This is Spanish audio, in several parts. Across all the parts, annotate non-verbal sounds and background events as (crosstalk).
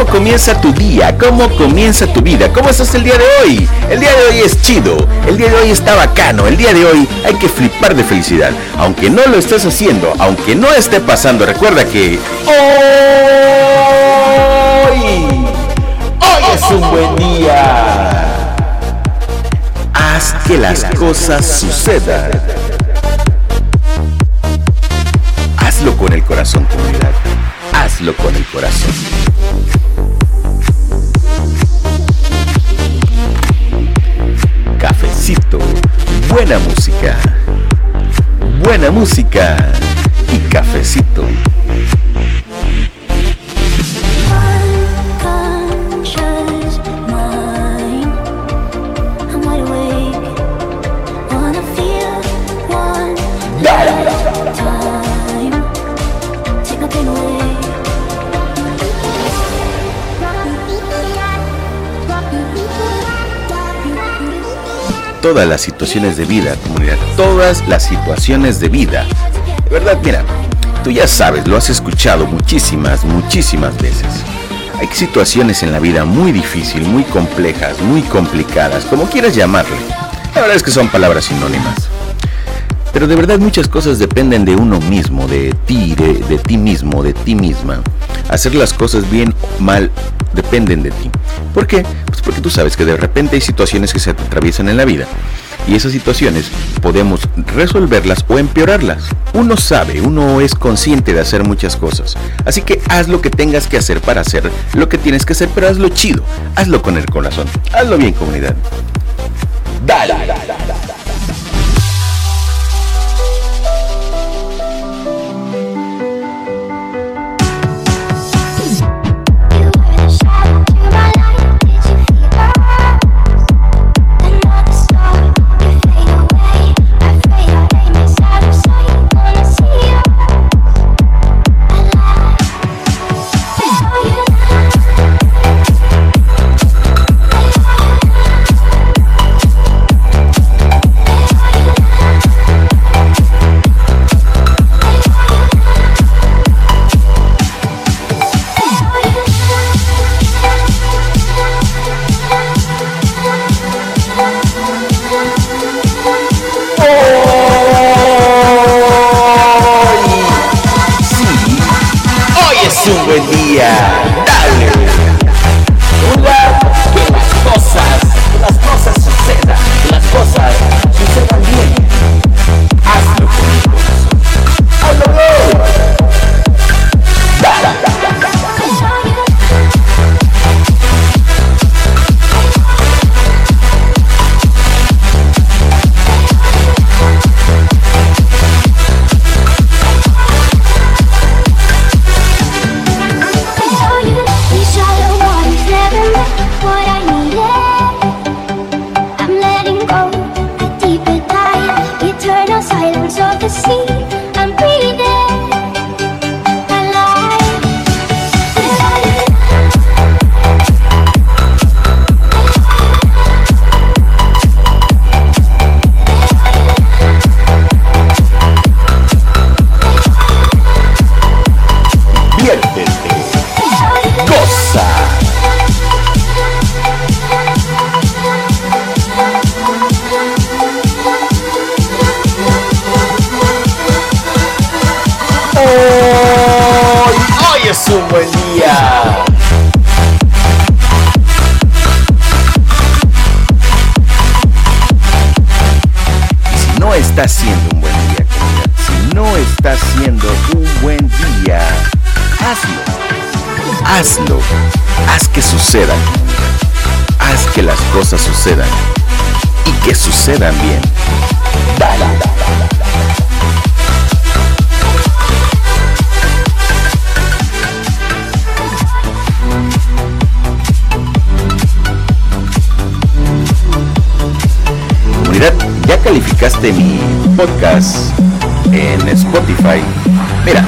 ¿Cómo comienza tu día? ¿Cómo comienza tu vida? ¿Cómo estás el día de hoy? El día de hoy es chido, el día de hoy está bacano, el día de hoy hay que flipar de felicidad. Aunque no lo estés haciendo, aunque no esté pasando, recuerda que hoy, hoy es un buen día. Haz que las cosas sucedan. Hazlo con el corazón comunidad hazlo con el corazón. Buena música, buena música y cafecito. Todas las situaciones de vida, comunidad, todas las situaciones de vida. De verdad, mira, tú ya sabes, lo has escuchado muchísimas, muchísimas veces. Hay situaciones en la vida muy difíciles, muy complejas, muy complicadas, como quieras llamarle. La verdad es que son palabras sinónimas. Pero de verdad muchas cosas dependen de uno mismo, de ti, de, de ti mismo, de ti misma. Hacer las cosas bien mal dependen de ti. ¿Por qué? Pues porque tú sabes que de repente hay situaciones que se atraviesan en la vida y esas situaciones podemos resolverlas o empeorarlas. Uno sabe, uno es consciente de hacer muchas cosas. Así que haz lo que tengas que hacer para hacer lo que tienes que hacer, pero hazlo chido, hazlo con el corazón, hazlo bien comunidad. dale, dale. no está siendo un buen día, si no está siendo un buen día, hazlo. Hazlo. Haz que sucedan. Haz que las cosas sucedan. Y que sucedan bien. Comunidad de mi podcast en Spotify. Mira,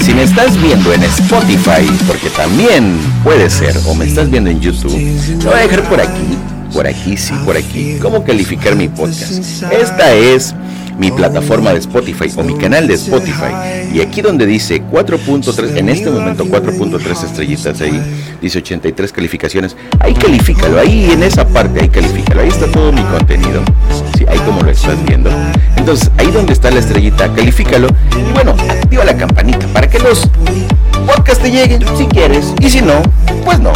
si me estás viendo en Spotify, porque también puede ser, o me estás viendo en YouTube, te voy a dejar por aquí, por aquí, sí, por aquí, cómo calificar mi podcast. Esta es mi plataforma de Spotify o mi canal de Spotify. Y aquí donde dice 4.3, en este momento 4.3 estrellitas ahí, dice 83 calificaciones, ahí califícalo, ahí en esa parte, ahí califícalo, ahí está todo mi contenido. Sí, ahí como lo estás viendo. Entonces, ahí donde está la estrellita, califícalo. Y bueno, activa la campanita para que los podcasts te lleguen si quieres. Y si no, pues no.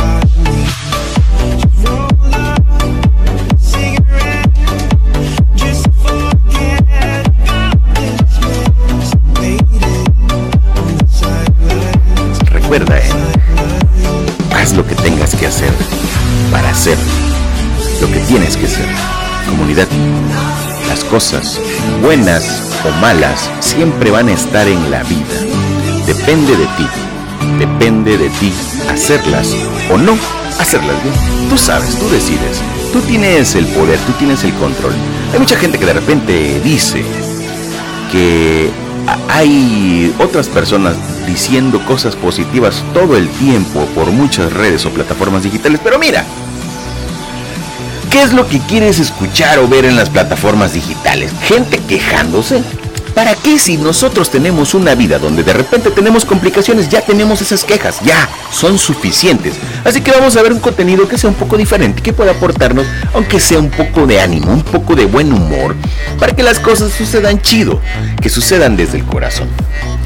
Buenas o malas, siempre van a estar en la vida. Depende de ti. Depende de ti hacerlas o no hacerlas bien. Tú sabes, tú decides. Tú tienes el poder, tú tienes el control. Hay mucha gente que de repente dice que hay otras personas diciendo cosas positivas todo el tiempo por muchas redes o plataformas digitales, pero mira, ¿qué es lo que quieres escuchar o ver en las plataformas digitales? ¿Gente quejándose? ¿Para qué si nosotros tenemos una vida donde de repente tenemos complicaciones, ya tenemos esas quejas, ya son suficientes? Así que vamos a ver un contenido que sea un poco diferente, que pueda aportarnos, aunque sea un poco de ánimo, un poco de buen humor, para que las cosas sucedan chido, que sucedan desde el corazón.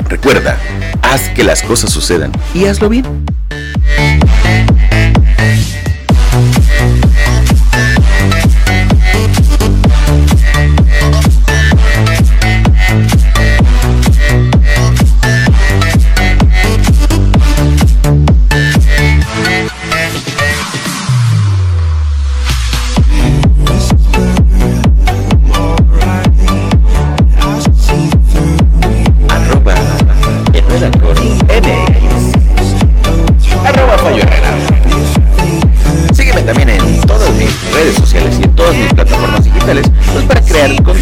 Recuerda, haz que las cosas sucedan y hazlo bien.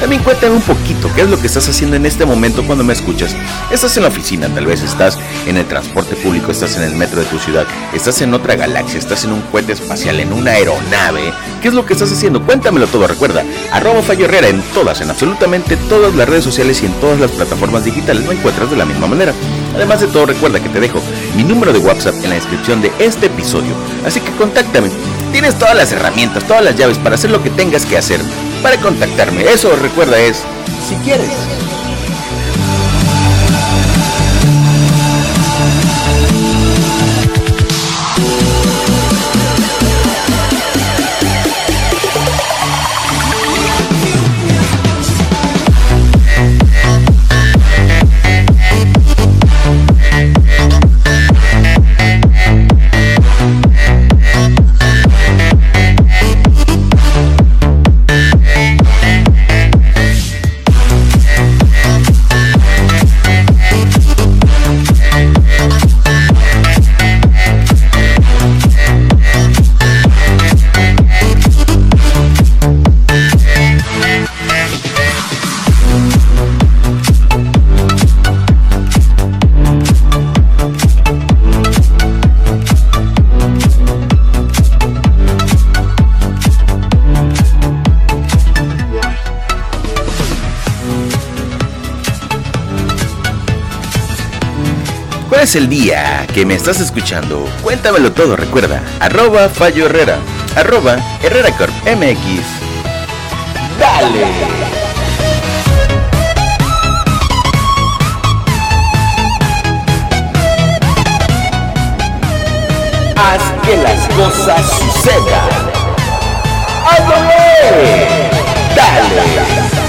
También cuéntame un poquito qué es lo que estás haciendo en este momento cuando me escuchas. Estás en la oficina, tal vez estás en el transporte público, estás en el metro de tu ciudad, estás en otra galaxia, estás en un cohete espacial, en una aeronave. ¿Qué es lo que estás haciendo? Cuéntamelo todo, recuerda, arroba Fallo Herrera en todas, en absolutamente todas las redes sociales y en todas las plataformas digitales me encuentras de la misma manera. Además de todo, recuerda que te dejo mi número de WhatsApp en la descripción de este episodio. Así que contáctame. Tienes todas las herramientas, todas las llaves para hacer lo que tengas que hacer. Para contactarme. Eso recuerda es, si quieres. Es el día que me estás escuchando? Cuéntamelo todo, recuerda. Arroba Fallo Herrera. Arroba Herrera Corp MX. ¡Dale! Haz que las cosas sucedan. ¡Dale!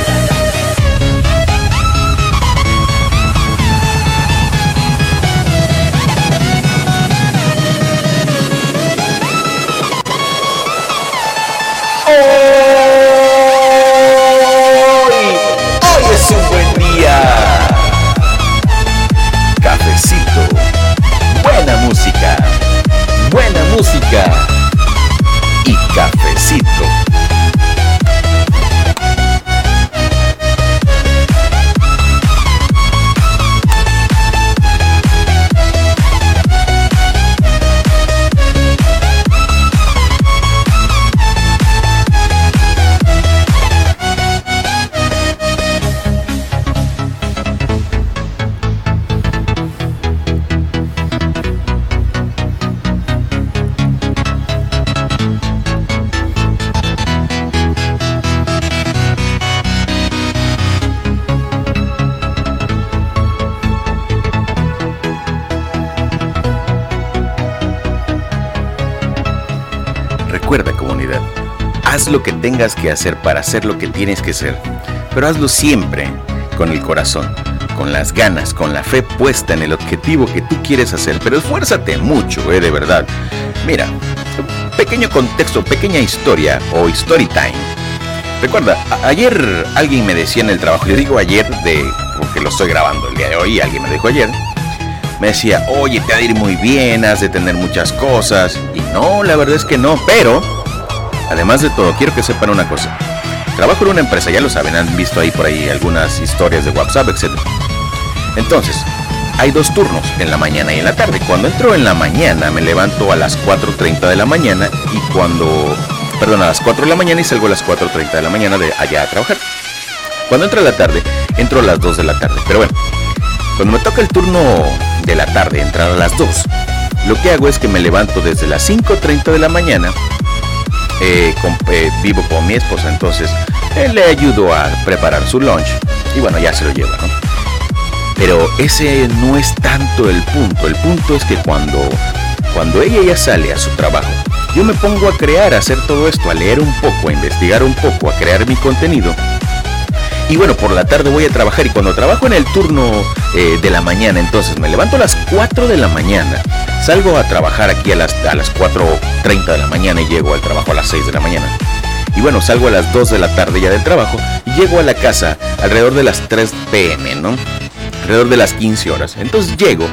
Haz lo que tengas que hacer para hacer lo que tienes que hacer, pero hazlo siempre con el corazón, con las ganas, con la fe puesta en el objetivo que tú quieres hacer, pero esfuérzate mucho, eh, de verdad. Mira, pequeño contexto, pequeña historia o story time. Recuerda, ayer alguien me decía en el trabajo, yo digo ayer de porque lo estoy grabando el día de hoy, alguien me dijo ayer, me decía, oye, te ha de ir muy bien, has de tener muchas cosas. Y no, la verdad es que no, pero, además de todo, quiero que sepan una cosa. Trabajo en una empresa, ya lo saben, han visto ahí por ahí algunas historias de WhatsApp, etc. Entonces, hay dos turnos, en la mañana y en la tarde. Cuando entro en la mañana, me levanto a las 4.30 de la mañana y cuando, perdón, a las 4 de la mañana y salgo a las 4.30 de la mañana de allá a trabajar. Cuando entro a la tarde, entro a las 2 de la tarde. Pero bueno, cuando me toca el turno de la tarde, entrar a las 2, lo que hago es que me levanto desde las 5.30 de la mañana, eh, eh, vivo con mi esposa, entonces eh, le ayudo a preparar su lunch y bueno, ya se lo lleva, ¿no? Pero ese no es tanto el punto, el punto es que cuando, cuando ella ya sale a su trabajo, yo me pongo a crear, a hacer todo esto, a leer un poco, a investigar un poco, a crear mi contenido y bueno, por la tarde voy a trabajar y cuando trabajo en el turno eh, de la mañana, entonces me levanto a las 4 de la mañana, salgo a trabajar aquí a las, a las 4.30 de la mañana y llego al trabajo a las 6 de la mañana. Y bueno, salgo a las 2 de la tarde ya del trabajo y llego a la casa alrededor de las 3 pm, ¿no? Alrededor de las 15 horas. Entonces llego,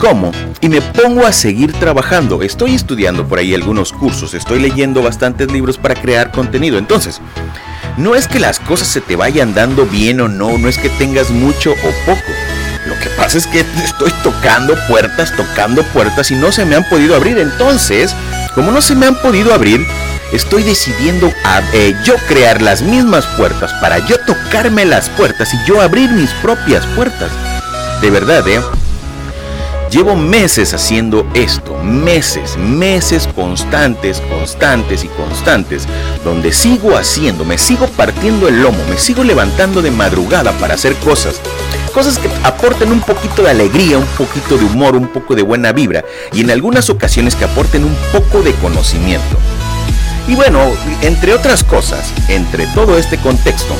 como y me pongo a seguir trabajando. Estoy estudiando por ahí algunos cursos, estoy leyendo bastantes libros para crear contenido. Entonces, no es que las cosas se te vayan dando bien o no, no es que tengas mucho o poco. Lo que pasa es que (laughs) estoy tocando puertas, tocando puertas y no se me han podido abrir. Entonces, como no se me han podido abrir, estoy decidiendo a, eh, yo crear las mismas puertas para yo tocarme las puertas y yo abrir mis propias puertas. De verdad, ¿eh? Llevo meses haciendo esto, meses, meses constantes, constantes y constantes, donde sigo haciendo, me sigo partiendo el lomo, me sigo levantando de madrugada para hacer cosas. Cosas que aporten un poquito de alegría, un poquito de humor, un poco de buena vibra y en algunas ocasiones que aporten un poco de conocimiento. Y bueno, entre otras cosas, entre todo este contexto,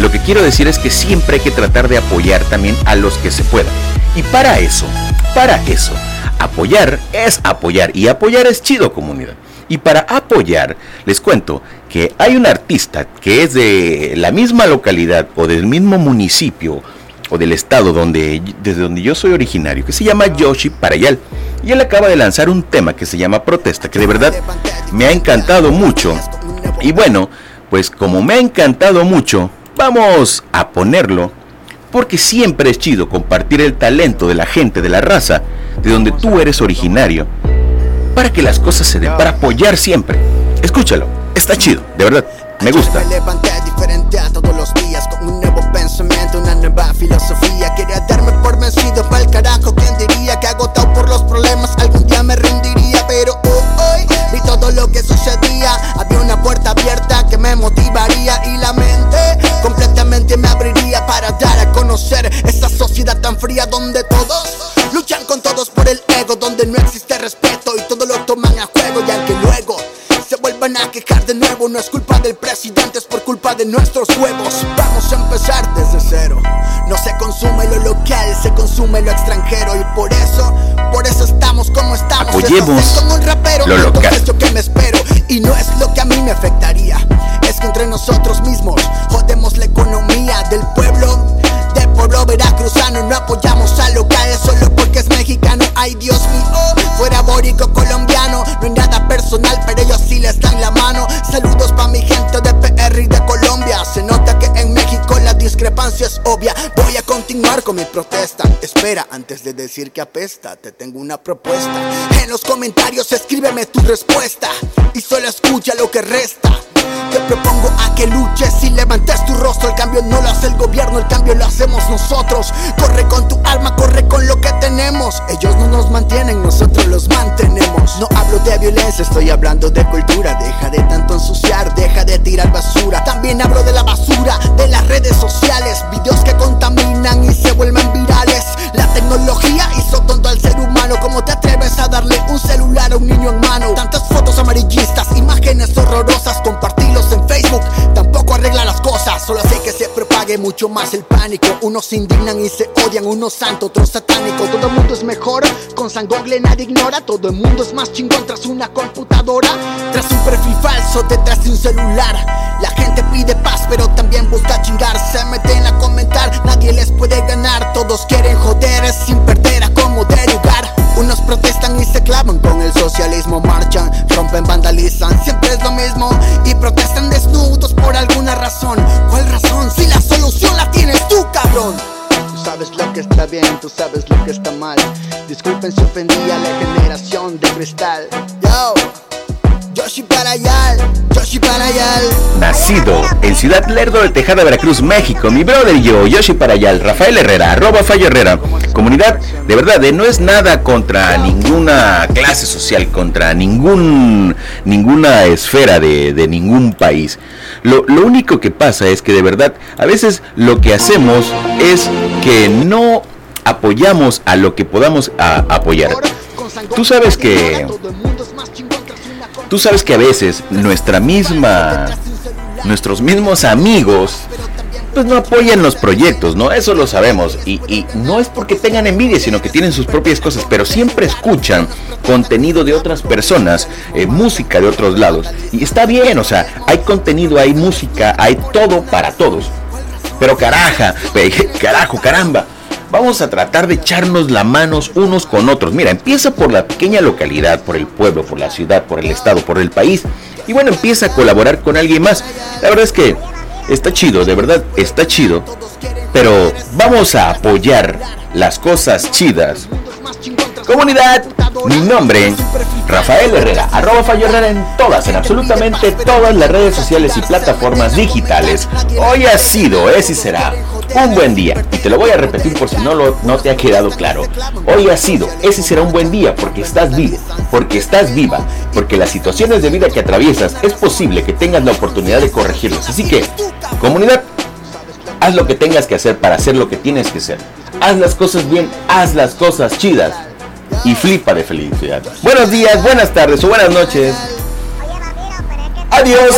lo que quiero decir es que siempre hay que tratar de apoyar también a los que se puedan. Y para eso, para eso. Apoyar es apoyar y apoyar es chido comunidad. Y para apoyar, les cuento que hay un artista que es de la misma localidad o del mismo municipio o del estado donde, desde donde yo soy originario, que se llama Yoshi Parayal. Y él acaba de lanzar un tema que se llama Protesta, que de verdad me ha encantado mucho. Y bueno, pues como me ha encantado mucho, vamos a ponerlo porque siempre es chido compartir el talento de la gente de la raza de donde tú eres originario, para que las cosas se den, para apoyar siempre. Escúchalo, está chido, de verdad, me gusta. Me levanté diferente a todos los días con un nuevo pensamiento, una nueva filosofía. Quería darme por vencido para el carajo, ¿quién diría que agotado por los problemas algún día me rendiría? Pero hoy vi todo lo que sucedía, dar a conocer esta sociedad tan fría donde todos luchan con todos por el ego, donde no existe respeto y todo lo toman a juego y al que luego se vuelvan a quejar de nuevo. No es culpa del presidente, es por culpa de nuestros huevos. Vamos a empezar desde cero. No se consume lo local, se consume lo extranjero. Y por eso, por eso estamos como estamos. Apoyemos como un rapero, lo local. Es lo que me espero y no es lo que a mí me afectaría. Es obvia. Voy a continuar con mi protesta. Espera, antes de decir que apesta, te tengo una propuesta. En los comentarios escríbeme tu respuesta y solo escucha lo que resta. Te propongo a que luches y levantes tu rostro. El cambio no lo hace el gobierno, el cambio lo hacemos nosotros. Corre con tu alma, corre con lo que tenemos. Ellos no nos mantienen, nosotros los mantenemos. No hablo de violencia, estoy hablando de cultura. Deja de tanto ensuciar, deja de tirar basura. También hablo de la basura de las redes sociales. Mucho más el pánico. Unos se indignan y se odian, unos santos, otros satánicos. Todo el mundo es mejor, con San Google nadie ignora. Todo el mundo es más chingón tras una computadora, tras un perfil falso, detrás de un celular. La gente pide paz, pero también busca chingar. Se meten a comentar, nadie les puede ganar. Todos quieren joder sin perder a cómo lugar. Unos protestan y se clavan con el socialismo, marchan, rompen, vandalizan, siempre es lo mismo sabes lo que está mal. Disculpen si ofendí la generación de cristal. Yo. Yoshi Parayal, Yoshi Parayal. Nacido en Ciudad Lerdo de Tejada, Veracruz, México. Mi brother y yo, Yoshi Parayal, Rafael Herrera, arroba Fallo Herrera. Comunidad, de verdad, de no es nada contra ninguna clase social, contra ningún, ninguna esfera de, de ningún país. Lo, lo único que pasa es que de verdad, a veces lo que hacemos es que no apoyamos a lo que podamos a, apoyar. Tú sabes que Tú sabes que a veces nuestra misma, nuestros mismos amigos, pues no apoyan los proyectos, ¿no? Eso lo sabemos. Y, no es porque tengan envidia, sino que tienen sus propias cosas, pero siempre escuchan contenido de otras personas, eh, música de otros lados. Y está bien, o sea, hay contenido, hay música, hay todo para todos. Pero caraja, (laughs) carajo, caramba vamos a tratar de echarnos la manos unos con otros. Mira, empieza por la pequeña localidad, por el pueblo, por la ciudad, por el estado, por el país. Y bueno, empieza a colaborar con alguien más. La verdad es que está chido, de verdad está chido. Pero vamos a apoyar las cosas chidas. Comunidad, mi nombre, Rafael Herrera, arroba Fallo en todas, en absolutamente todas las redes sociales y plataformas digitales. Hoy ha sido, es y será un buen día. Y te lo voy a repetir por si no, lo, no te ha quedado claro. Hoy ha sido, ese será un buen día porque estás vivo, porque estás viva, porque las situaciones de vida que atraviesas es posible que tengas la oportunidad de corregirlas. Así que, comunidad, haz lo que tengas que hacer para hacer lo que tienes que hacer. Haz las cosas bien, haz las cosas chidas y flipa de felicidad. Buenos días, buenas tardes o buenas noches. Adiós.